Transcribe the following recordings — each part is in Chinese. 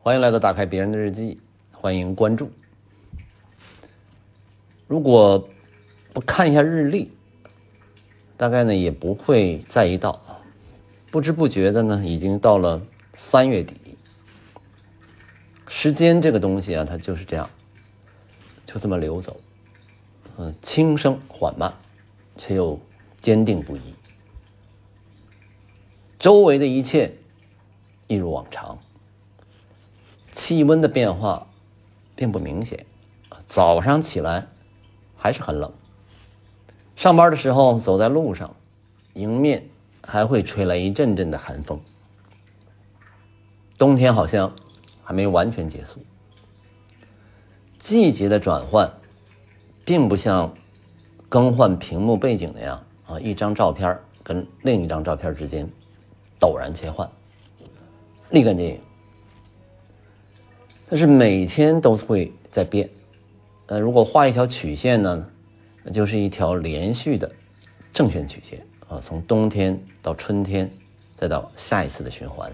欢迎来到打开别人的日记，欢迎关注。如果不看一下日历，大概呢也不会在意到，不知不觉的呢，已经到了三月底。时间这个东西啊，它就是这样，就这么流走，嗯，轻声缓慢，却又坚定不移。周围的一切一如往常，气温的变化并不明显。早上起来还是很冷，上班的时候走在路上，迎面还会吹来一阵阵的寒风。冬天好像还没完全结束，季节的转换并不像更换屏幕背景那样啊，一张照片跟另一张照片之间。陡然切换，立竿见影。但是每天都会在变。呃，如果画一条曲线呢，那就是一条连续的正弦曲线啊，从冬天到春天，再到下一次的循环。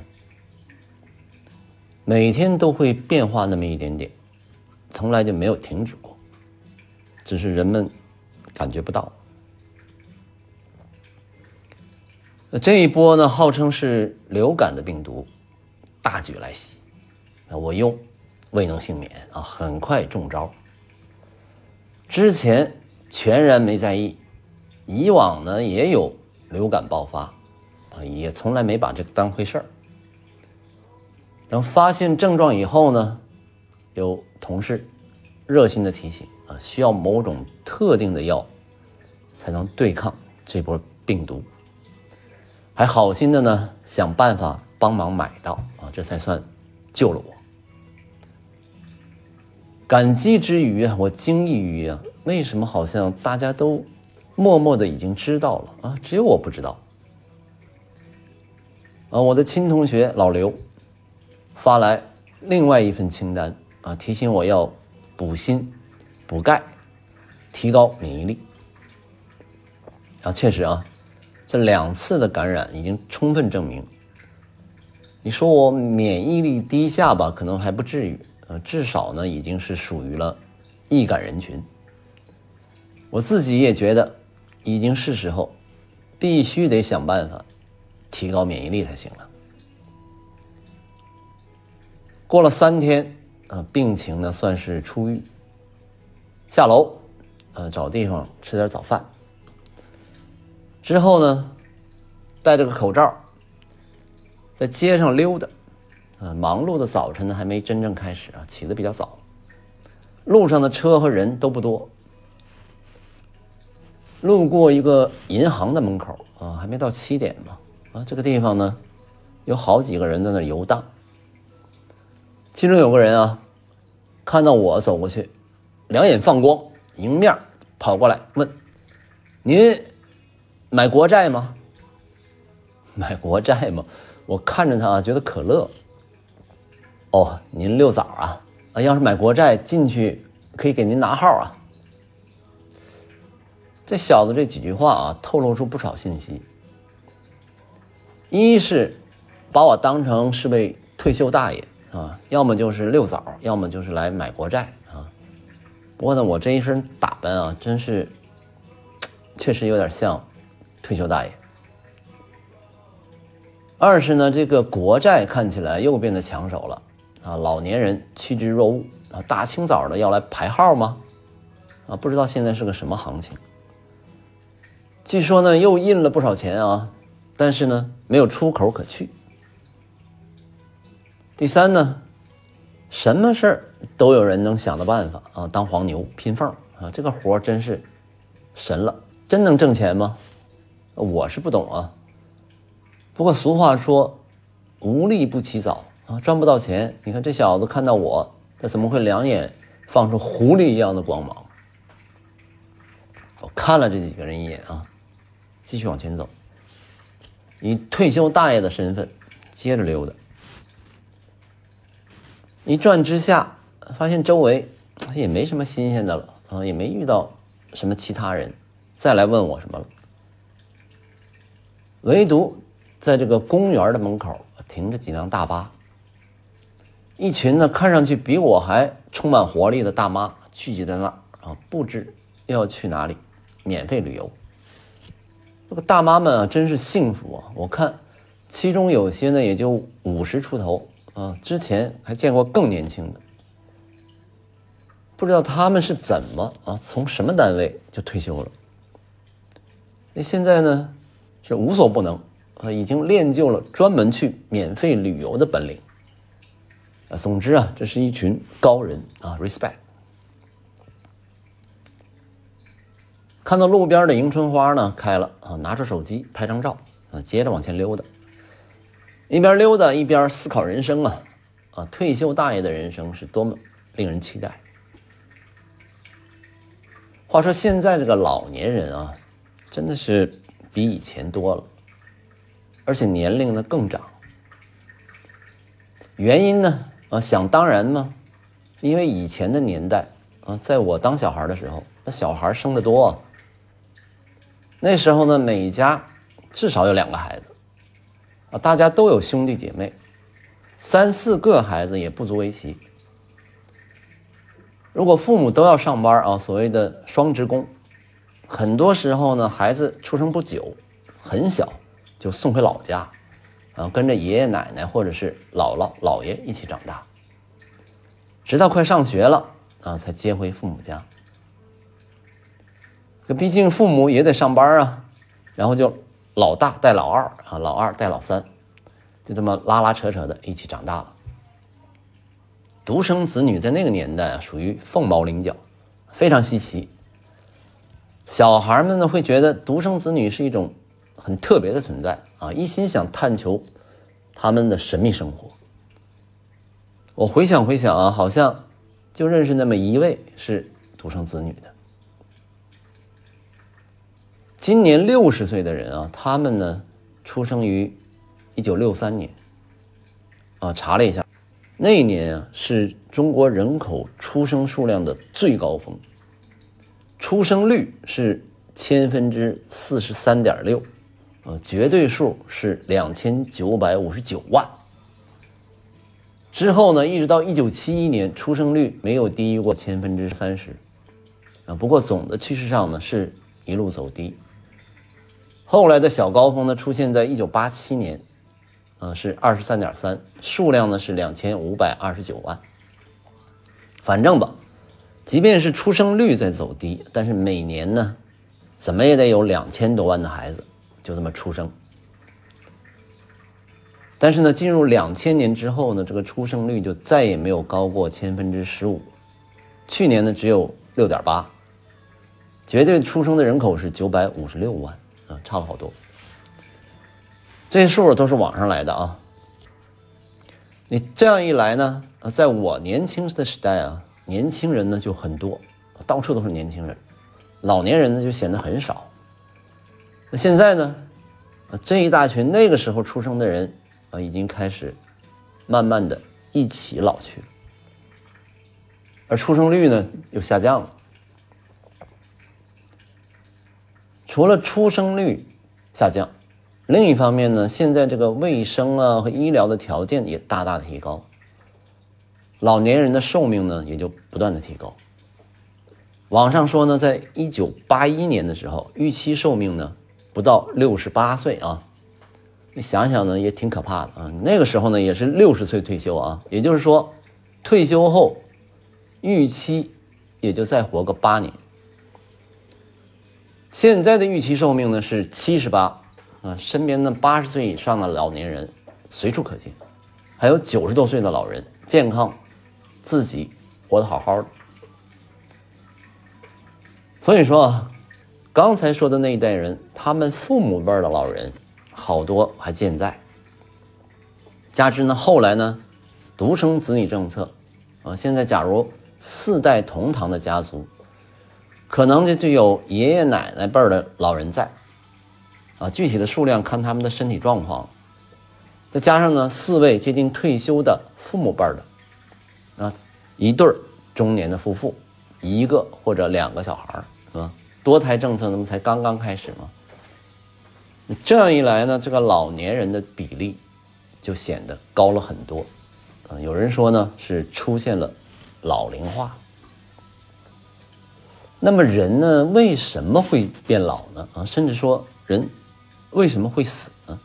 每天都会变化那么一点点，从来就没有停止过，只是人们感觉不到。这一波呢，号称是流感的病毒大举来袭，那我又未能幸免啊，很快中招。之前全然没在意，以往呢也有流感爆发啊，也从来没把这个当回事儿。等发现症状以后呢，有同事热心的提醒啊，需要某种特定的药才能对抗这波病毒。还好心的呢，想办法帮忙买到啊，这才算救了我。感激之余啊，我惊异于啊，为什么好像大家都默默的已经知道了啊，只有我不知道。啊，我的亲同学老刘发来另外一份清单啊，提醒我要补锌、补钙，提高免疫力。啊，确实啊。这两次的感染已经充分证明，你说我免疫力低下吧，可能还不至于，至少呢已经是属于了易感人群。我自己也觉得，已经是时候，必须得想办法提高免疫力才行了。过了三天，呃，病情呢算是出狱，下楼，呃，找地方吃点早饭。之后呢，戴着个口罩，在街上溜达，啊，忙碌的早晨呢还没真正开始啊，起的比较早，路上的车和人都不多。路过一个银行的门口啊，还没到七点嘛，啊，这个地方呢，有好几个人在那游荡。其中有个人啊，看到我走过去，两眼放光，迎面跑过来问：“您？”买国债吗？买国债吗？我看着他啊，觉得可乐。哦，您六早啊？啊，要是买国债进去，可以给您拿号啊。这小子这几句话啊，透露出不少信息。一是把我当成是位退休大爷啊，要么就是六早，要么就是来买国债啊。不过呢，我这一身打扮啊，真是确实有点像。退休大爷。二是呢，这个国债看起来又变得抢手了啊！老年人趋之若鹜啊，大清早的要来排号吗？啊，不知道现在是个什么行情。据说呢，又印了不少钱啊，但是呢，没有出口可去。第三呢，什么事儿都有人能想到办法啊，当黄牛拼缝啊，这个活真是神了，真能挣钱吗？我是不懂啊，不过俗话说，无利不起早啊，赚不到钱。你看这小子看到我，他怎么会两眼放出狐狸一样的光芒？我看了这几个人一眼啊，继续往前走，以退休大爷的身份接着溜达。一转之下，发现周围也没什么新鲜的了啊，也没遇到什么其他人再来问我什么了。唯独在这个公园的门口停着几辆大巴，一群呢看上去比我还充满活力的大妈聚集在那儿啊，不知要去哪里免费旅游。这个大妈们啊，真是幸福啊！我看其中有些呢也就五十出头啊，之前还见过更年轻的。不知道他们是怎么啊，从什么单位就退休了？那现在呢，是无所不能啊，已经练就了专门去免费旅游的本领。啊，总之啊，这是一群高人啊，respect。看到路边的迎春花呢开了啊，拿出手机拍张照啊，接着往前溜达，一边溜达一边思考人生啊啊，退休大爷的人生是多么令人期待。话说现在这个老年人啊，真的是比以前多了，而且年龄呢更长。原因呢啊，想当然吗？因为以前的年代啊，在我当小孩的时候，那小孩生的多，那时候呢每家至少有两个孩子啊，大家都有兄弟姐妹，三四个孩子也不足为奇。如果父母都要上班啊，所谓的双职工，很多时候呢，孩子出生不久，很小就送回老家，啊，跟着爷爷奶奶或者是姥姥姥爷一起长大，直到快上学了啊，才接回父母家。可毕竟父母也得上班啊，然后就老大带老二啊，老二带老三，就这么拉拉扯扯的一起长大了。独生子女在那个年代啊，属于凤毛麟角，非常稀奇。小孩们呢会觉得独生子女是一种很特别的存在啊，一心想探求他们的神秘生活。我回想回想啊，好像就认识那么一位是独生子女的。今年六十岁的人啊，他们呢出生于一九六三年啊，查了一下。那一年啊，是中国人口出生数量的最高峰，出生率是千分之四十三点六，呃，绝对数是两千九百五十九万。之后呢，一直到一九七一年，出生率没有低于过千分之三十，啊，不过总的趋势上呢，是一路走低。后来的小高峰呢，出现在一九八七年。啊，是二十三点三，数量呢是两千五百二十九万。反正吧，即便是出生率在走低，但是每年呢，怎么也得有两千多万的孩子就这么出生。但是呢，进入两千年之后呢，这个出生率就再也没有高过千分之十五。去年呢，只有六点八，绝对出生的人口是九百五十六万啊，差了好多。这些数都是网上来的啊！你这样一来呢，在我年轻的时代啊，年轻人呢就很多，到处都是年轻人，老年人呢就显得很少。那现在呢，这一大群那个时候出生的人啊，已经开始慢慢的一起老去，而出生率呢又下降了。除了出生率下降。另一方面呢，现在这个卫生啊和医疗的条件也大大提高，老年人的寿命呢也就不断的提高。网上说呢，在一九八一年的时候，预期寿命呢不到六十八岁啊，你想想呢也挺可怕的啊。那个时候呢也是六十岁退休啊，也就是说，退休后预期也就再活个八年。现在的预期寿命呢是七十八。啊，身边的八十岁以上的老年人随处可见，还有九十多岁的老人健康，自己活得好好的。所以说啊，刚才说的那一代人，他们父母辈的老人好多还健在。加之呢，后来呢，独生子女政策，啊，现在假如四代同堂的家族，可能就就有爷爷奶奶辈的老人在。啊，具体的数量看他们的身体状况，再加上呢，四位接近退休的父母辈的，啊，一对中年的夫妇，一个或者两个小孩？多胎政策那么才刚刚开始吗。这样一来呢，这个老年人的比例就显得高了很多。啊，有人说呢是出现了老龄化。那么人呢为什么会变老呢？啊，甚至说人为什么会死呢？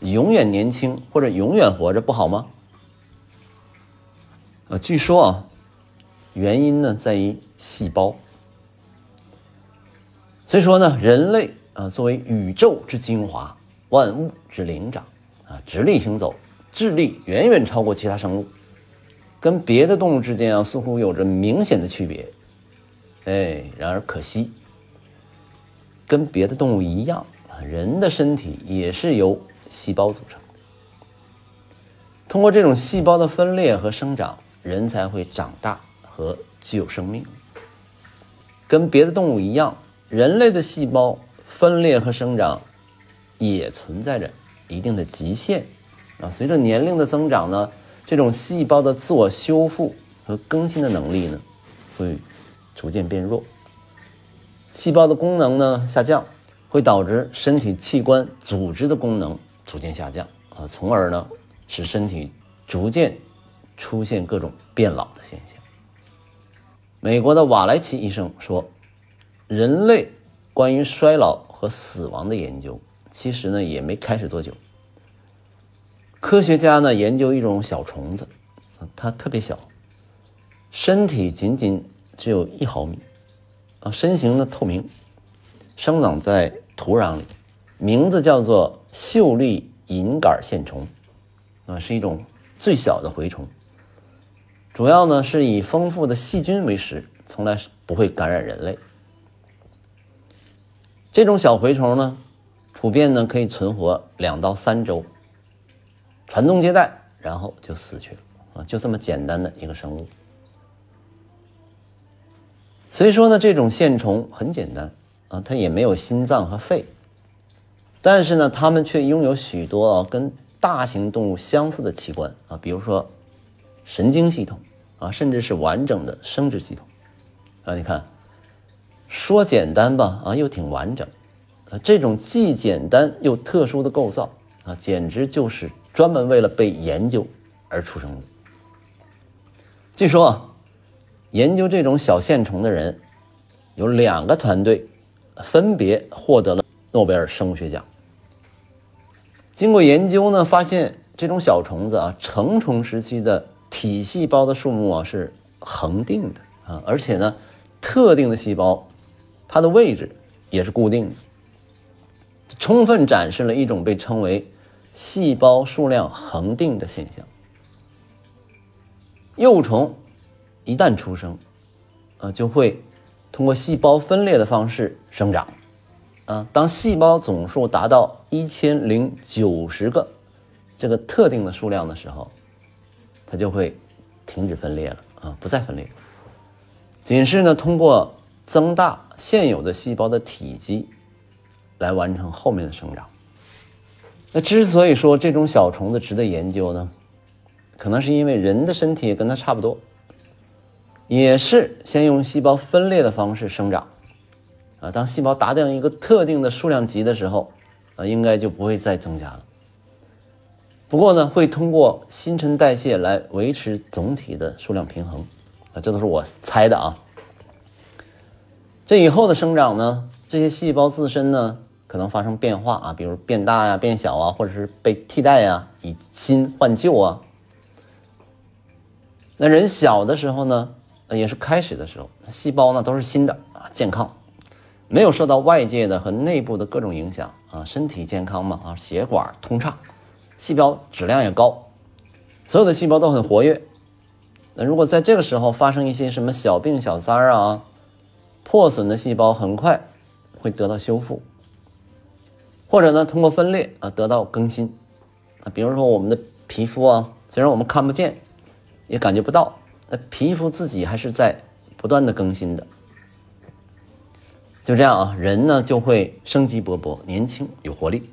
永远年轻或者永远活着不好吗？啊，据说啊，原因呢在于细胞。所以说呢，人类啊作为宇宙之精华，万物之灵长啊，直立行走，智力远远超过其他生物，跟别的动物之间啊似乎有着明显的区别。哎，然而可惜，跟别的动物一样啊，人的身体也是由细胞组成的。通过这种细胞的分裂和生长，人才会长大和具有生命。跟别的动物一样，人类的细胞分裂和生长也存在着一定的极限啊。随着年龄的增长呢，这种细胞的自我修复和更新的能力呢，会。逐渐变弱，细胞的功能呢下降，会导致身体器官组织的功能逐渐下降啊，从而呢使身体逐渐出现各种变老的现象。美国的瓦莱奇医生说，人类关于衰老和死亡的研究其实呢也没开始多久。科学家呢研究一种小虫子，它特别小，身体仅仅。只有一毫米，啊，身形呢透明，生长在土壤里，名字叫做秀丽银杆线虫，啊，是一种最小的蛔虫，主要呢是以丰富的细菌为食，从来不会感染人类。这种小蛔虫呢，普遍呢可以存活两到三周，传宗接代，然后就死去了，啊，就这么简单的一个生物。所以说呢，这种线虫很简单啊，它也没有心脏和肺，但是呢，它们却拥有许多啊跟大型动物相似的器官啊，比如说神经系统啊，甚至是完整的生殖系统啊。你看，说简单吧啊，又挺完整啊。这种既简单又特殊的构造啊，简直就是专门为了被研究而出生的。据说啊。研究这种小线虫的人，有两个团队，分别获得了诺贝尔生物学奖。经过研究呢，发现这种小虫子啊，成虫时期的体细胞的数目啊是恒定的啊，而且呢，特定的细胞，它的位置也是固定的，充分展示了一种被称为细胞数量恒定的现象。幼虫。一旦出生，啊，就会通过细胞分裂的方式生长，啊，当细胞总数达到一千零九十个这个特定的数量的时候，它就会停止分裂了，啊，不再分裂，仅是呢通过增大现有的细胞的体积来完成后面的生长。那之所以说这种小虫子值得研究呢，可能是因为人的身体跟它差不多。也是先用细胞分裂的方式生长，啊，当细胞达到一个特定的数量级的时候，啊，应该就不会再增加了。不过呢，会通过新陈代谢来维持总体的数量平衡，啊，这都是我猜的啊。这以后的生长呢，这些细胞自身呢可能发生变化啊，比如变大呀、变小啊，或者是被替代呀，以新换旧啊。那人小的时候呢？也是开始的时候，细胞呢都是新的啊，健康，没有受到外界的和内部的各种影响啊，身体健康嘛啊，血管通畅，细胞质量也高，所有的细胞都很活跃。那如果在这个时候发生一些什么小病小灾啊，破损的细胞很快会得到修复，或者呢通过分裂啊得到更新啊，比如说我们的皮肤啊，虽然我们看不见，也感觉不到。那皮肤自己还是在不断的更新的，就这样啊，人呢就会生机勃勃、年轻有活力。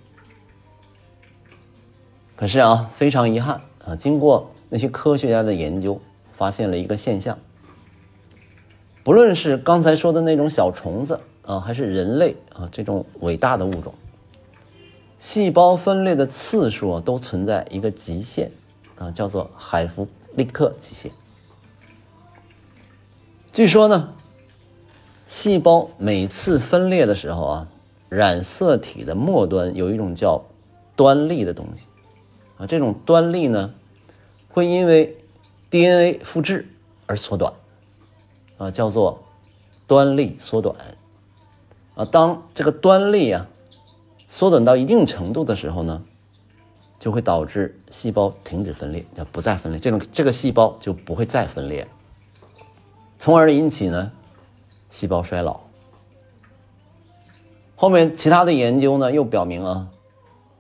可是啊，非常遗憾啊，经过那些科学家的研究，发现了一个现象：不论是刚才说的那种小虫子啊，还是人类啊这种伟大的物种，细胞分裂的次数啊都存在一个极限啊，叫做海弗利克极限。据说呢，细胞每次分裂的时候啊，染色体的末端有一种叫端粒的东西啊，这种端粒呢，会因为 DNA 复制而缩短啊，叫做端粒缩短啊。当这个端粒啊缩短到一定程度的时候呢，就会导致细胞停止分裂，叫不再分裂，这种这个细胞就不会再分裂。从而引起呢细胞衰老。后面其他的研究呢又表明啊，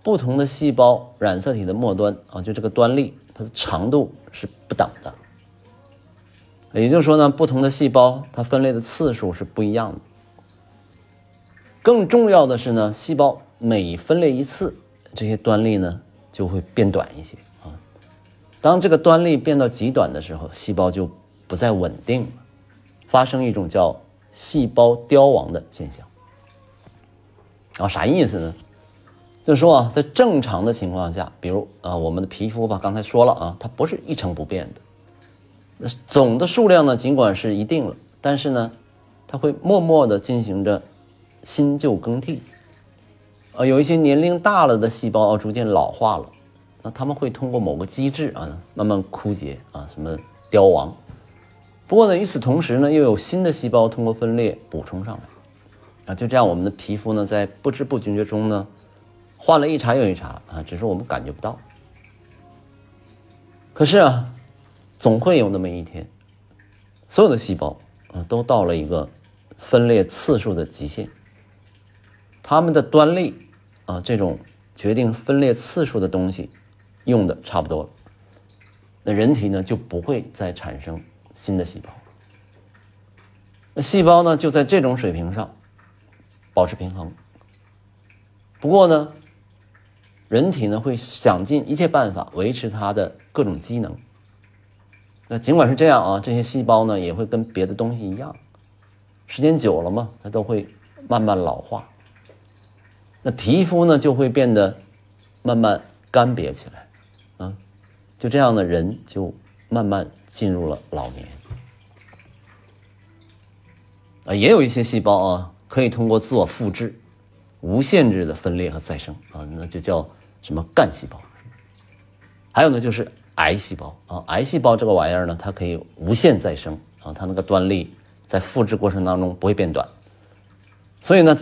不同的细胞染色体的末端啊，就这个端粒，它的长度是不等的。也就是说呢，不同的细胞它分裂的次数是不一样的。更重要的是呢，细胞每分裂一次，这些端粒呢就会变短一些啊。当这个端粒变到极短的时候，细胞就不再稳定了。发生一种叫细胞凋亡的现象，啊，啥意思呢？就是说啊，在正常的情况下，比如啊，我们的皮肤吧，刚才说了啊，它不是一成不变的，总的数量呢，尽管是一定了，但是呢，它会默默的进行着新旧更替，啊，有一些年龄大了的细胞，逐渐老化了，那他们会通过某个机制啊，慢慢枯竭啊，什么凋亡。不过呢，与此同时呢，又有新的细胞通过分裂补充上来，啊，就这样，我们的皮肤呢，在不知不觉中呢，换了一茬又一茬啊，只是我们感觉不到。可是啊，总会有那么一天，所有的细胞啊，都到了一个分裂次数的极限，它们的端粒啊，这种决定分裂次数的东西用的差不多了，那人体呢，就不会再产生。新的细胞，那细胞呢就在这种水平上保持平衡。不过呢，人体呢会想尽一切办法维持它的各种机能。那尽管是这样啊，这些细胞呢也会跟别的东西一样，时间久了嘛，它都会慢慢老化。那皮肤呢就会变得慢慢干瘪起来，啊，就这样的人就。慢慢进入了老年啊，也有一些细胞啊，可以通过自我复制，无限制的分裂和再生啊，那就叫什么干细胞。还有呢，就是癌细胞啊，癌细胞这个玩意儿呢，它可以无限再生啊，它那个端粒在复制过程当中不会变短，所以呢，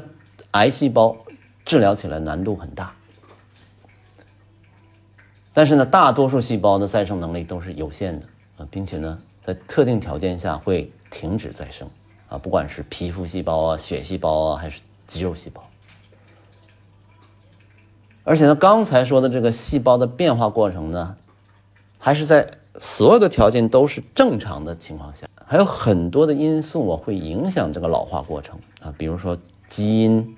癌细胞治疗起来难度很大。但是呢，大多数细胞的再生能力都是有限的啊，并且呢，在特定条件下会停止再生啊，不管是皮肤细胞啊、血细胞啊，还是肌肉细胞。而且呢，刚才说的这个细胞的变化过程呢，还是在所有的条件都是正常的情况下，还有很多的因素啊会影响这个老化过程啊，比如说基因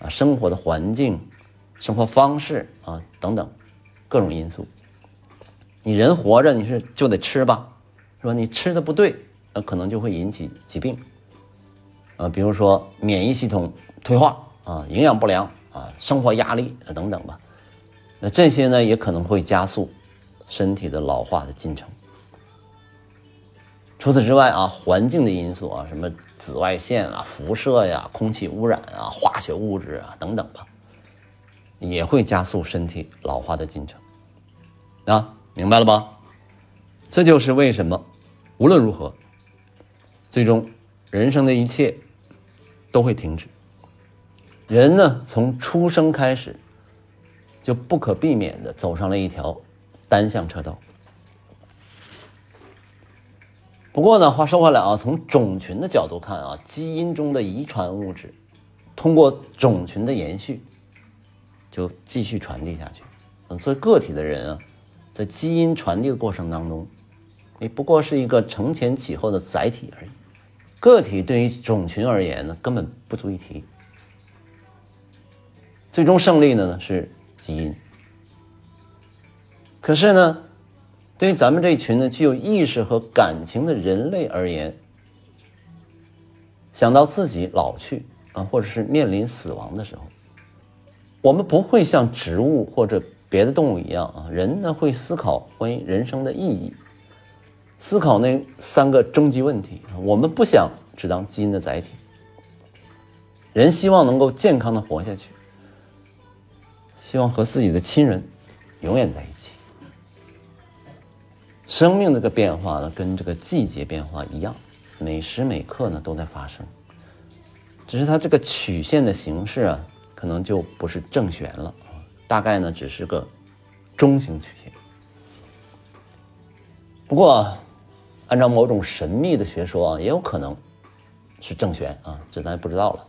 啊、生活的环境、生活方式啊等等。各种因素，你人活着你是就得吃吧，是吧？你吃的不对，那可能就会引起疾病，啊，比如说免疫系统退化啊，营养不良啊，生活压力啊等等吧。那这些呢也可能会加速身体的老化的进程。除此之外啊，环境的因素啊，什么紫外线啊、辐射呀、空气污染啊、化学物质啊等等吧。也会加速身体老化的进程，啊，明白了吧？这就是为什么，无论如何，最终人生的一切都会停止。人呢，从出生开始，就不可避免的走上了一条单向车道。不过呢，话说回来啊，从种群的角度看啊，基因中的遗传物质通过种群的延续。就继续传递下去。嗯，作为个体的人啊，在基因传递的过程当中，你不过是一个承前启后的载体而已。个体对于种群而言呢，根本不足一提。最终胜利的呢是基因。可是呢，对于咱们这群呢具有意识和感情的人类而言，想到自己老去啊，或者是面临死亡的时候。我们不会像植物或者别的动物一样啊，人呢会思考关于人生的意义，思考那三个终极问题。我们不想只当基因的载体，人希望能够健康的活下去，希望和自己的亲人永远在一起。生命这个变化呢，跟这个季节变化一样，每时每刻呢都在发生，只是它这个曲线的形式啊，可能就不是正弦了。大概呢，只是个中型曲线。不过，按照某种神秘的学说啊，也有可能是正弦啊，这咱也不知道了。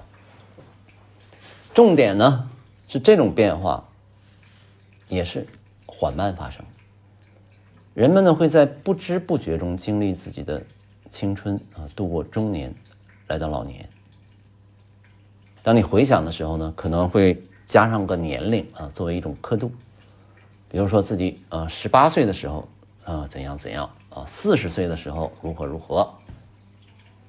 重点呢是这种变化也是缓慢发生，人们呢会在不知不觉中经历自己的青春啊，度过中年，来到老年。当你回想的时候呢，可能会。加上个年龄啊，作为一种刻度，比如说自己啊十八岁的时候啊怎样怎样啊，四十岁的时候如何如何。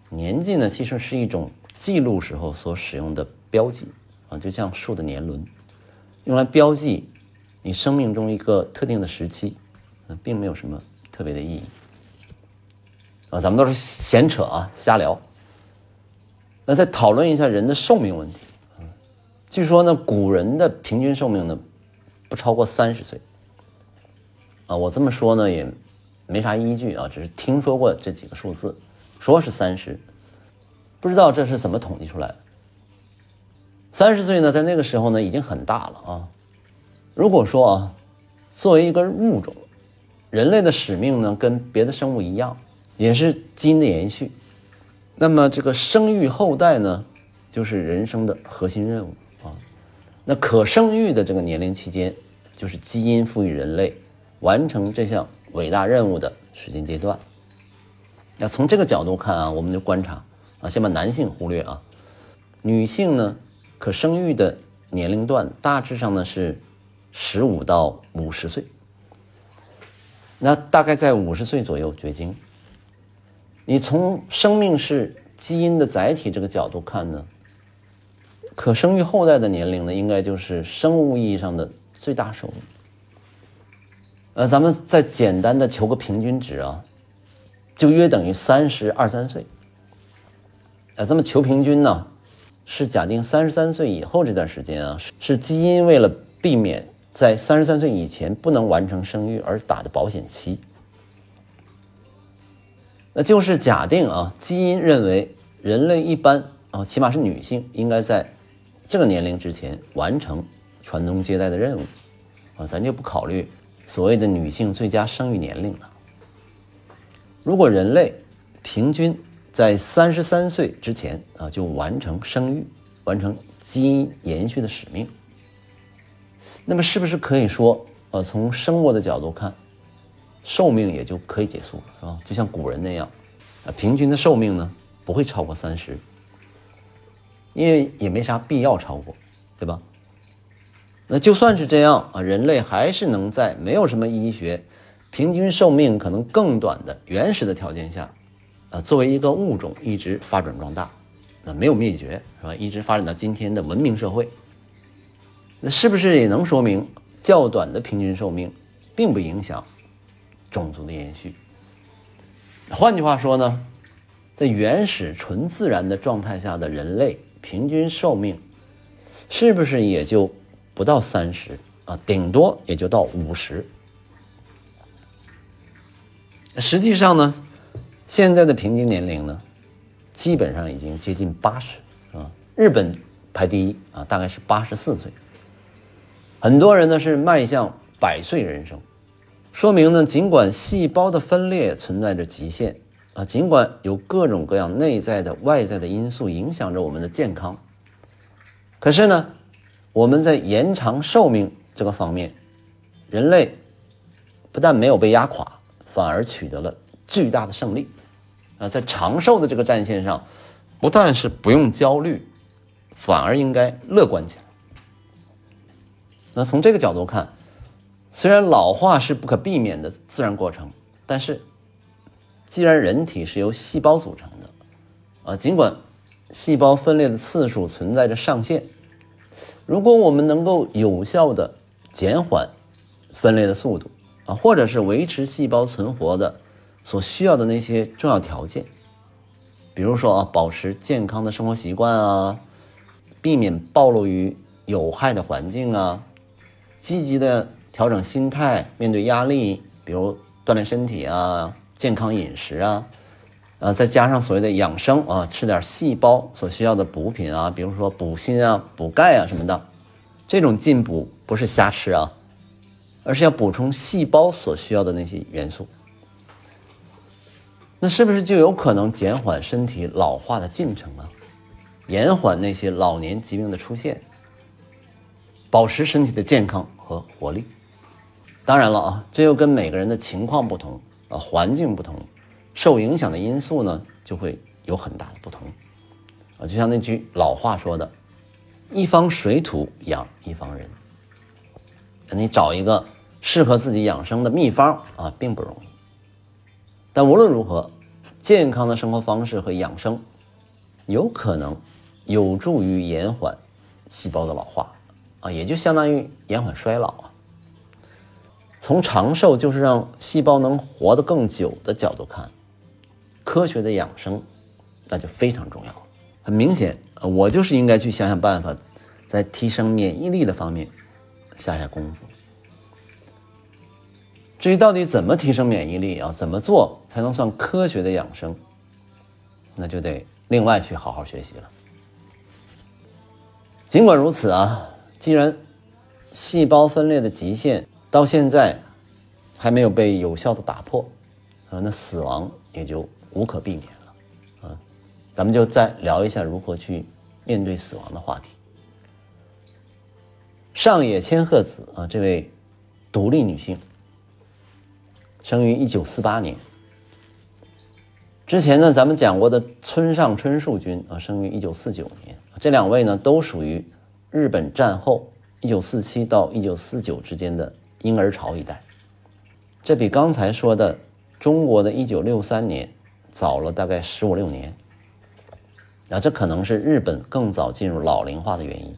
年纪呢，其实是一种记录时候所使用的标记啊，就像树的年轮，用来标记你生命中一个特定的时期，并没有什么特别的意义啊。咱们都是闲扯啊，瞎聊。那再讨论一下人的寿命问题。据说呢，古人的平均寿命呢，不超过三十岁。啊，我这么说呢也没啥依据啊，只是听说过这几个数字，说是三十，不知道这是怎么统计出来的。三十岁呢，在那个时候呢已经很大了啊。如果说啊，作为一个物种，人类的使命呢跟别的生物一样，也是基因的延续，那么这个生育后代呢，就是人生的核心任务啊。那可生育的这个年龄期间，就是基因赋予人类完成这项伟大任务的时间阶段。那从这个角度看啊，我们就观察啊，先把男性忽略啊，女性呢可生育的年龄段大致上呢是十五到五十岁。那大概在五十岁左右绝经。你从生命是基因的载体这个角度看呢？可生育后代的年龄呢，应该就是生物意义上的最大寿命。呃，咱们再简单的求个平均值啊，就约等于三十二三岁。呃，咱们求平均呢，是假定三十三岁以后这段时间啊，是基因为了避免在三十三岁以前不能完成生育而打的保险期。那就是假定啊，基因认为人类一般啊，起码是女性应该在。这个年龄之前完成传宗接代的任务，啊，咱就不考虑所谓的女性最佳生育年龄了。如果人类平均在三十三岁之前啊就完成生育，完成基因延续的使命，那么是不是可以说，呃，从生物的角度看，寿命也就可以结束了，是吧？就像古人那样，啊，平均的寿命呢不会超过三十。因为也没啥必要超过，对吧？那就算是这样啊，人类还是能在没有什么医学平均寿命可能更短的原始的条件下，啊，作为一个物种一直发展壮大，那没有灭绝是吧？一直发展到今天的文明社会，那是不是也能说明较短的平均寿命并不影响种族的延续？换句话说呢，在原始纯自然的状态下的人类。平均寿命是不是也就不到三十啊？顶多也就到五十。实际上呢，现在的平均年龄呢，基本上已经接近八十啊。日本排第一啊，大概是八十四岁。很多人呢是迈向百岁人生，说明呢，尽管细胞的分裂存在着极限。啊，尽管有各种各样内在的、外在的因素影响着我们的健康，可是呢，我们在延长寿命这个方面，人类不但没有被压垮，反而取得了巨大的胜利。啊，在长寿的这个战线上，不但是不用焦虑，反而应该乐观起来。那从这个角度看，虽然老化是不可避免的自然过程，但是。既然人体是由细胞组成的，啊，尽管细胞分裂的次数存在着上限，如果我们能够有效的减缓分裂的速度啊，或者是维持细胞存活的所需要的那些重要条件，比如说啊，保持健康的生活习惯啊，避免暴露于有害的环境啊，积极的调整心态，面对压力，比如锻炼身体啊，健康饮食啊。啊，再加上所谓的养生啊，吃点细胞所需要的补品啊，比如说补锌啊、补钙啊什么的，这种进补不是瞎吃啊，而是要补充细胞所需要的那些元素。那是不是就有可能减缓身体老化的进程啊？延缓那些老年疾病的出现，保持身体的健康和活力？当然了啊，这又跟每个人的情况不同啊，环境不同。受影响的因素呢，就会有很大的不同，啊，就像那句老话说的：“一方水土养一方人。”你找一个适合自己养生的秘方啊，并不容易。但无论如何，健康的生活方式和养生，有可能有助于延缓细胞的老化，啊，也就相当于延缓衰老啊。从长寿就是让细胞能活得更久的角度看。科学的养生，那就非常重要。很明显，我就是应该去想想办法，在提升免疫力的方面下下功夫。至于到底怎么提升免疫力啊，怎么做才能算科学的养生，那就得另外去好好学习了。尽管如此啊，既然细胞分裂的极限到现在还没有被有效的打破，啊，那死亡也就。无可避免了，啊，咱们就再聊一下如何去面对死亡的话题。上野千鹤子啊，这位独立女性，生于一九四八年。之前呢，咱们讲过的村上春树君啊，生于一九四九年。这两位呢，都属于日本战后一九四七到一九四九之间的婴儿潮一代。这比刚才说的中国的一九六三年。早了大概十五六年，那这可能是日本更早进入老龄化的原因。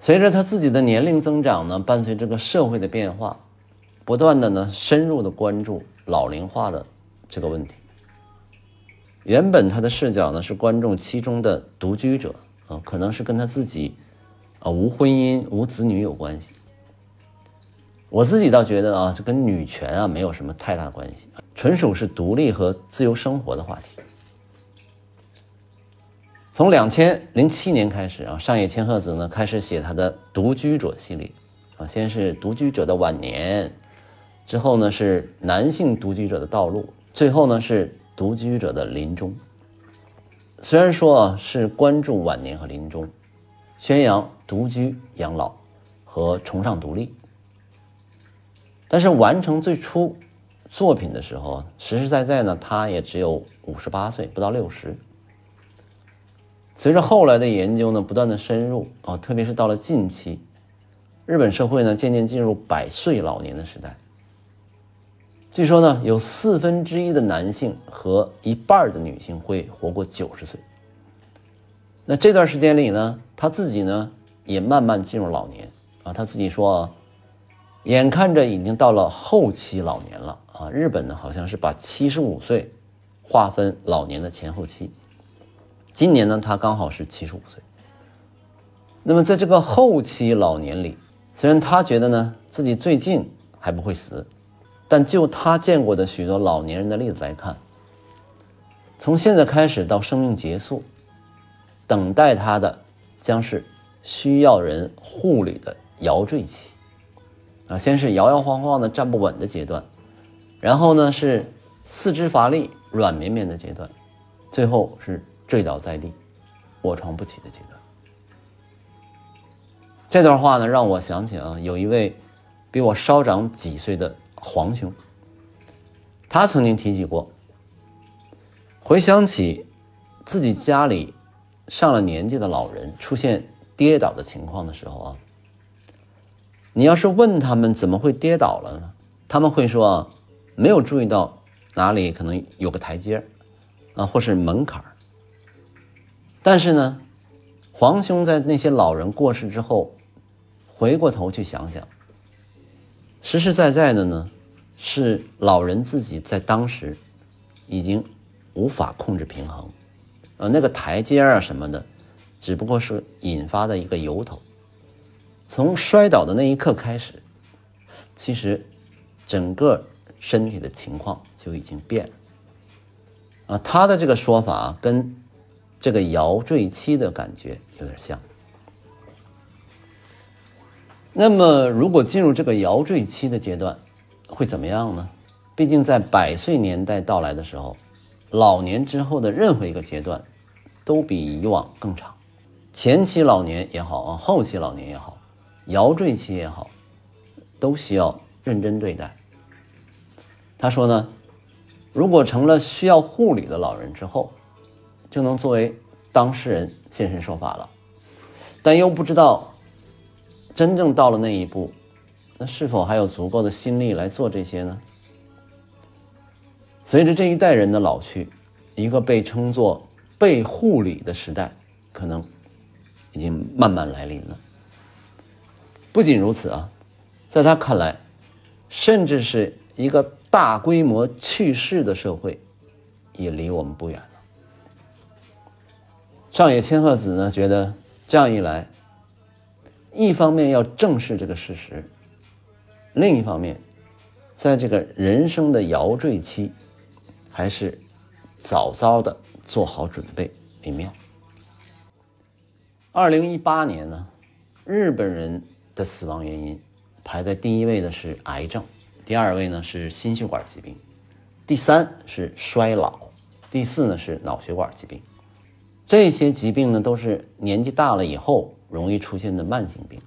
随着他自己的年龄增长呢，伴随这个社会的变化，不断的呢深入的关注老龄化的这个问题。原本他的视角呢是关注其中的独居者啊，可能是跟他自己啊无婚姻无子女有关系。我自己倒觉得啊，这跟女权啊没有什么太大关系。纯属是独立和自由生活的话题。从两千零七年开始啊，上野千鹤子呢开始写他的独居者系列啊，先是独居者的晚年，之后呢是男性独居者的道路，最后呢是独居者的临终。虽然说啊是关注晚年和临终，宣扬独居养老和崇尚独立，但是完成最初。作品的时候，实实在在呢，他也只有五十八岁，不到六十。随着后来的研究呢，不断的深入啊，特别是到了近期，日本社会呢渐渐进入百岁老年的时代。据说呢，有四分之一的男性和一半的女性会活过九十岁。那这段时间里呢，他自己呢也慢慢进入老年啊，他自己说。眼看着已经到了后期老年了啊！日本呢，好像是把七十五岁划分老年的前后期。今年呢，他刚好是七十五岁。那么在这个后期老年里，虽然他觉得呢自己最近还不会死，但就他见过的许多老年人的例子来看，从现在开始到生命结束，等待他的将是需要人护理的摇坠期。啊，先是摇摇晃晃的站不稳的阶段，然后呢是四肢乏力、软绵绵的阶段，最后是坠倒在地、卧床不起的阶段。这段话呢让我想起啊，有一位比我稍长几岁的皇兄，他曾经提起过，回想起自己家里上了年纪的老人出现跌倒的情况的时候啊。你要是问他们怎么会跌倒了呢？他们会说啊，没有注意到哪里可能有个台阶啊，或是门槛但是呢，皇兄在那些老人过世之后，回过头去想想，实实在在的呢，是老人自己在当时已经无法控制平衡，呃，那个台阶啊什么的，只不过是引发的一个由头。从摔倒的那一刻开始，其实整个身体的情况就已经变了。啊，他的这个说法跟这个摇坠期的感觉有点像。那么，如果进入这个摇坠期的阶段，会怎么样呢？毕竟在百岁年代到来的时候，老年之后的任何一个阶段，都比以往更长。前期老年也好啊，后期老年也好，摇坠期也好，都需要认真对待。他说呢，如果成了需要护理的老人之后，就能作为当事人现身说法了，但又不知道。真正到了那一步，那是否还有足够的心力来做这些呢？随着这一代人的老去，一个被称作“被护理”的时代，可能已经慢慢来临了。不仅如此啊，在他看来，甚至是一个大规模去世的社会，也离我们不远了。上野千鹤子呢，觉得这样一来。一方面要正视这个事实，另一方面，在这个人生的摇坠期，还是早早的做好准备为妙。二零一八年呢，日本人的死亡原因排在第一位的是癌症，第二位呢是心血管疾病，第三是衰老，第四呢是脑血管疾病。这些疾病呢都是年纪大了以后。容易出现的慢性病，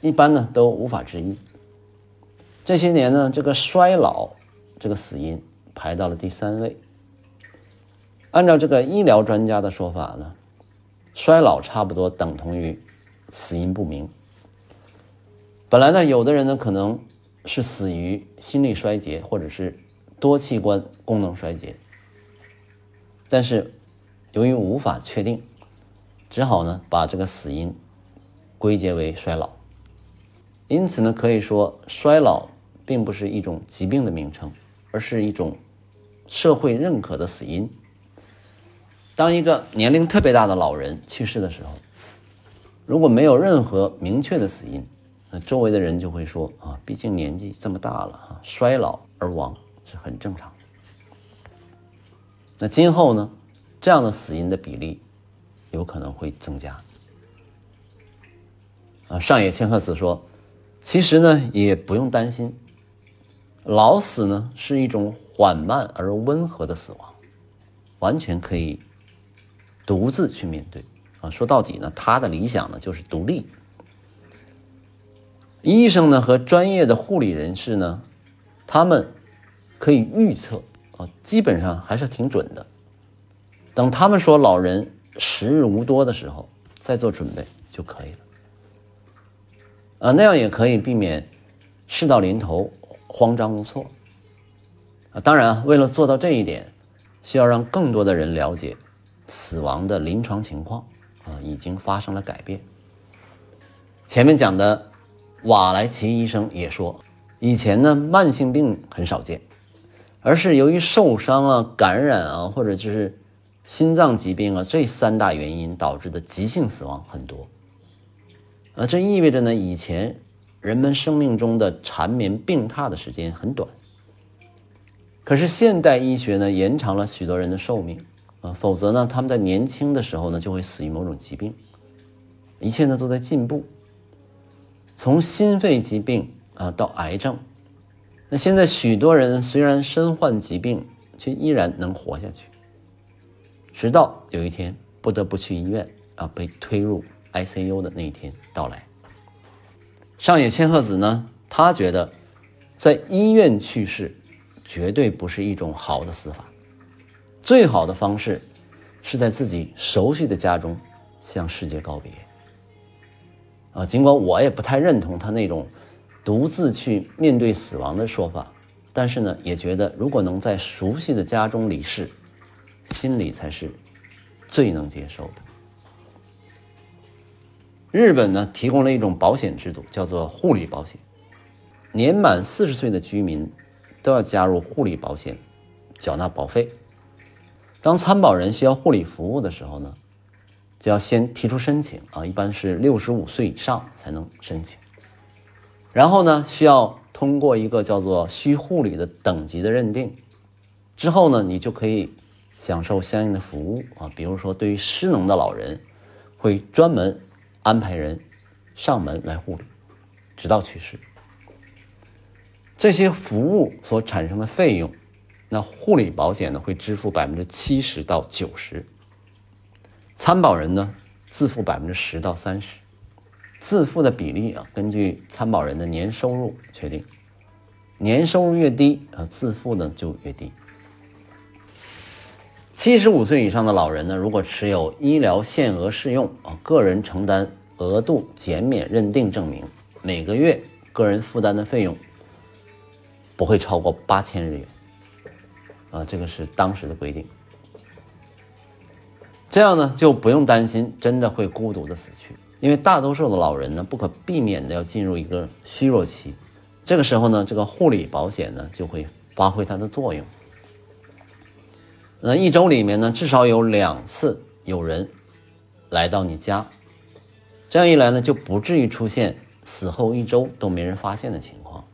一般呢都无法治愈。这些年呢，这个衰老这个死因排到了第三位。按照这个医疗专家的说法呢，衰老差不多等同于死因不明。本来呢，有的人呢可能是死于心力衰竭或者是多器官功能衰竭，但是由于无法确定。只好呢把这个死因归结为衰老，因此呢可以说衰老并不是一种疾病的名称，而是一种社会认可的死因。当一个年龄特别大的老人去世的时候，如果没有任何明确的死因，那周围的人就会说啊，毕竟年纪这么大了啊，衰老而亡是很正常的。那今后呢，这样的死因的比例。有可能会增加。啊，上野千鹤子说：“其实呢，也不用担心，老死呢是一种缓慢而温和的死亡，完全可以独自去面对。啊，说到底呢，他的理想呢就是独立。医生呢和专业的护理人士呢，他们可以预测啊，基本上还是挺准的。等他们说老人。”时日无多的时候，再做准备就可以了。啊，那样也可以避免事到临头慌张无措。啊，当然啊，为了做到这一点，需要让更多的人了解死亡的临床情况啊，已经发生了改变。前面讲的瓦莱奇医生也说，以前呢慢性病很少见，而是由于受伤啊、感染啊，或者就是。心脏疾病啊，这三大原因导致的急性死亡很多，啊，这意味着呢，以前人们生命中的缠绵病榻的时间很短。可是现代医学呢，延长了许多人的寿命，啊，否则呢，他们在年轻的时候呢，就会死于某种疾病。一切呢都在进步，从心肺疾病啊到癌症，那现在许多人虽然身患疾病，却依然能活下去。直到有一天不得不去医院啊，被推入 ICU 的那一天到来。上野千鹤子呢，他觉得在医院去世绝对不是一种好的死法，最好的方式是在自己熟悉的家中向世界告别。啊，尽管我也不太认同他那种独自去面对死亡的说法，但是呢，也觉得如果能在熟悉的家中离世。心里才是最能接受的。日本呢提供了一种保险制度，叫做护理保险。年满四十岁的居民都要加入护理保险，缴纳保费。当参保人需要护理服务的时候呢，就要先提出申请啊，一般是六十五岁以上才能申请。然后呢，需要通过一个叫做需护理的等级的认定，之后呢，你就可以享受相应的服务啊。比如说，对于失能的老人，会专门安排人上门来护理，直到去世。这些服务所产生的费用，那护理保险呢会支付百分之七十到九十，参保人呢自付百分之十到三十。自付的比例啊，根据参保人的年收入确定，年收入越低啊，自付呢就越低。七十五岁以上的老人呢，如果持有医疗限额适用啊个人承担额度减免认定证明，每个月个人负担的费用不会超过八千日元啊，这个是当时的规定。这样呢，就不用担心真的会孤独的死去。因为大多数的老人呢，不可避免的要进入一个虚弱期，这个时候呢，这个护理保险呢就会发挥它的作用。那一周里面呢，至少有两次有人来到你家，这样一来呢，就不至于出现死后一周都没人发现的情况。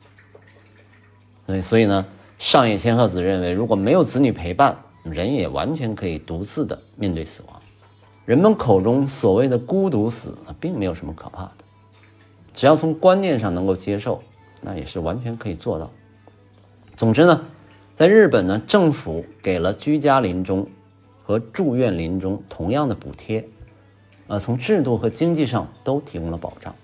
所以，所以呢，上野千鹤子认为，如果没有子女陪伴，人也完全可以独自的面对死亡。人们口中所谓的孤独死，并没有什么可怕的，只要从观念上能够接受，那也是完全可以做到。总之呢，在日本呢，政府给了居家临终和住院临终同样的补贴，啊，从制度和经济上都提供了保障。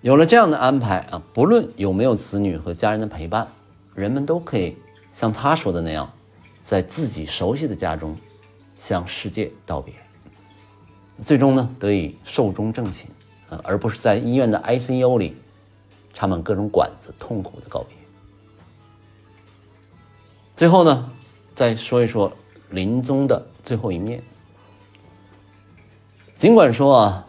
有了这样的安排啊，不论有没有子女和家人的陪伴，人们都可以像他说的那样，在自己熟悉的家中向世界道别。最终呢，得以寿终正寝，啊，而不是在医院的 ICU 里插满各种管子，痛苦的告别。最后呢，再说一说临终的最后一面。尽管说啊，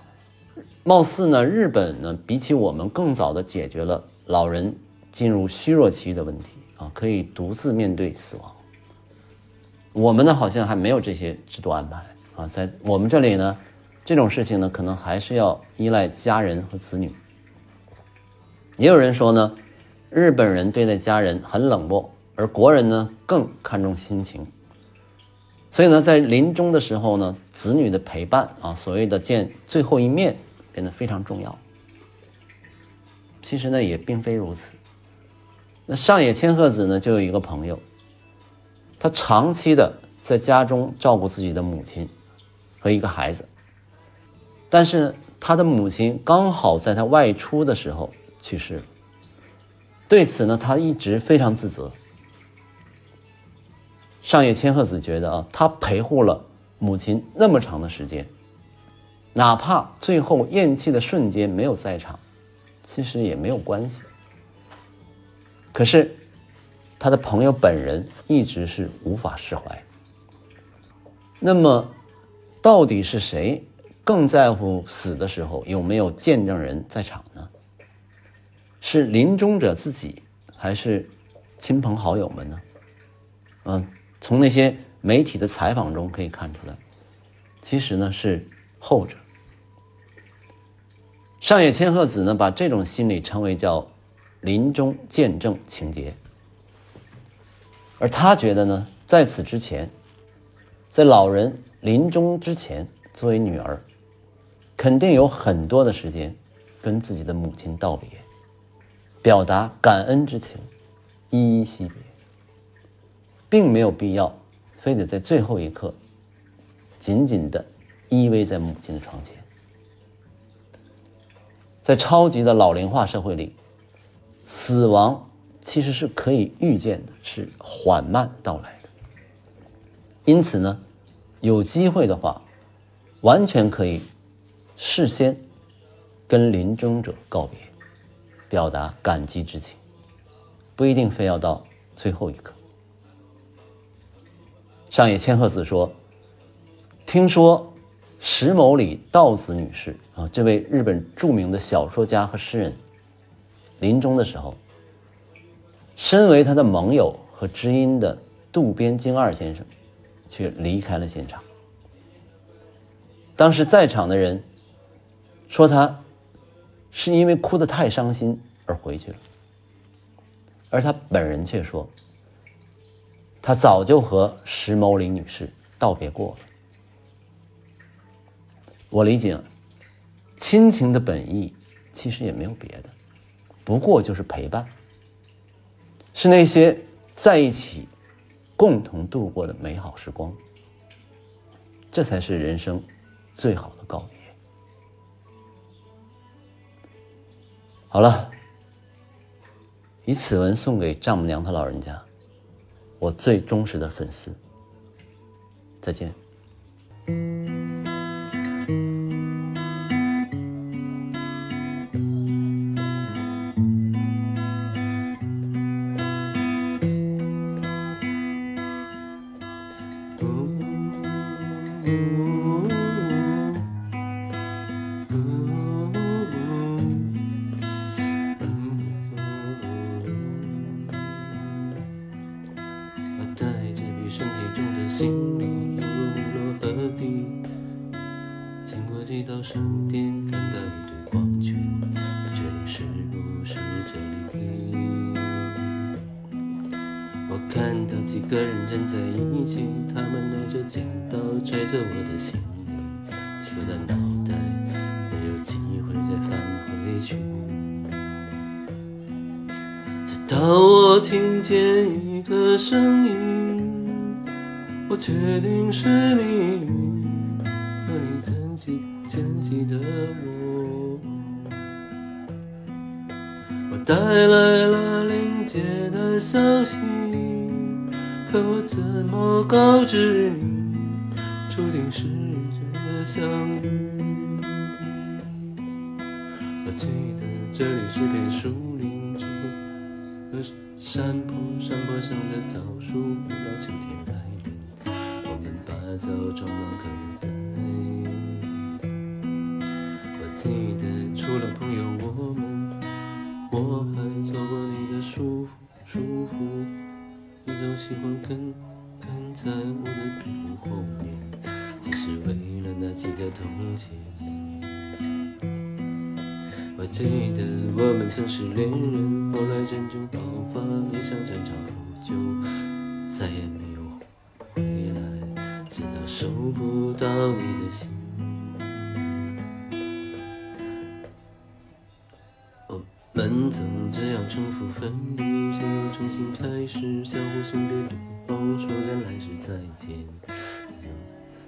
貌似呢，日本呢比起我们更早的解决了老人进入虚弱期的问题啊，可以独自面对死亡。我们呢，好像还没有这些制度安排啊，在我们这里呢。这种事情呢，可能还是要依赖家人和子女。也有人说呢，日本人对待家人很冷漠，而国人呢更看重亲情。所以呢，在临终的时候呢，子女的陪伴啊，所谓的见最后一面，变得非常重要。其实呢，也并非如此。那上野千鹤子呢，就有一个朋友，他长期的在家中照顾自己的母亲和一个孩子。但是他的母亲刚好在他外出的时候去世了。对此呢，他一直非常自责。上野千鹤子觉得啊，他陪护了母亲那么长的时间，哪怕最后咽气的瞬间没有在场，其实也没有关系。可是他的朋友本人一直是无法释怀。那么，到底是谁？更在乎死的时候有没有见证人在场呢？是临终者自己，还是亲朋好友们呢？嗯，从那些媒体的采访中可以看出来，其实呢是后者。上野千鹤子呢把这种心理称为叫临终见证情节，而他觉得呢，在此之前，在老人临终之前，作为女儿。肯定有很多的时间，跟自己的母亲道别，表达感恩之情，依依惜别，并没有必要非得在最后一刻，紧紧的依偎在母亲的床前。在超级的老龄化社会里，死亡其实是可以预见的，是缓慢到来的。因此呢，有机会的话，完全可以。事先跟临终者告别，表达感激之情，不一定非要到最后一刻。上野千鹤子说：“听说石某里道子女士啊，这位日本著名的小说家和诗人，临终的时候，身为他的盟友和知音的渡边京二先生，却离开了现场。当时在场的人说他是因为哭得太伤心而回去了，而他本人却说，他早就和石某林女士道别过了。我理解，亲情的本意其实也没有别的，不过就是陪伴，是那些在一起共同度过的美好时光，这才是人生。最好的告别。好了，以此文送给丈母娘她老人家，我最忠实的粉丝。再见。带来了临界的消息，可我怎么告知你，注定是这相遇？我记得这里是片树林，和山坡，山坡上的枣树，每到秋天。来临，我们把枣装满口袋。我记得除了朋友，我们我还做过你的舒服舒服。你总喜欢跟跟在我的屁股后面，只是为了那几个铜钱。我记得我们曾是恋人，后来战争爆发，你上战场后就再也没有回来，直到。收不到你的信。曾这样重复分离，想要重新开始，相互送别对方，说着来世再见。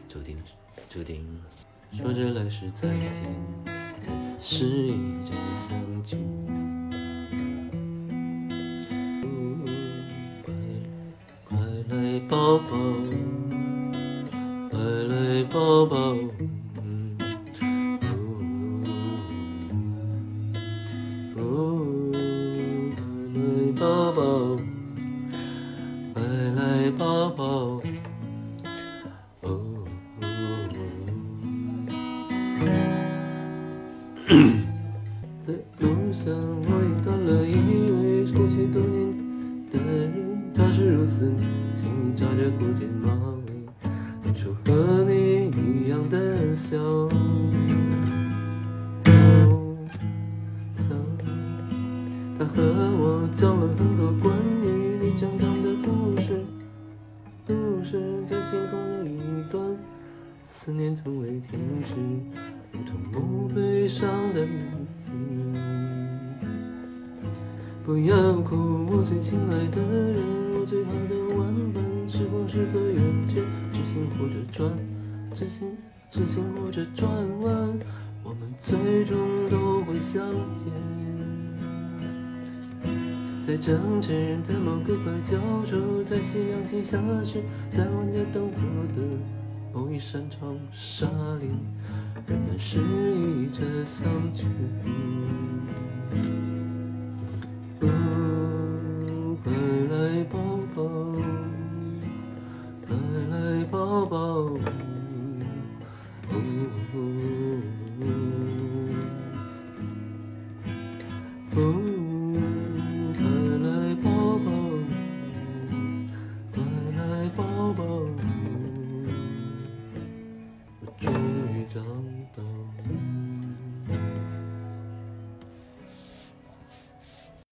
注定，注定，说着来世再见，再次失意着相聚。尾，听说和你。的笑，走走，他和我讲了很多关于你成长的故事，故事在心头有一段思念从未停止，如同不悲伤的名字。不要哭，我最亲爱的人，我最好的玩伴，时光是个，或者转，直行。痴心或者转弯，我们最终都会相见。在城市的某个拐角处，在夕阳西下时，在万家灯火的某一扇窗纱里，人们示意着相聚。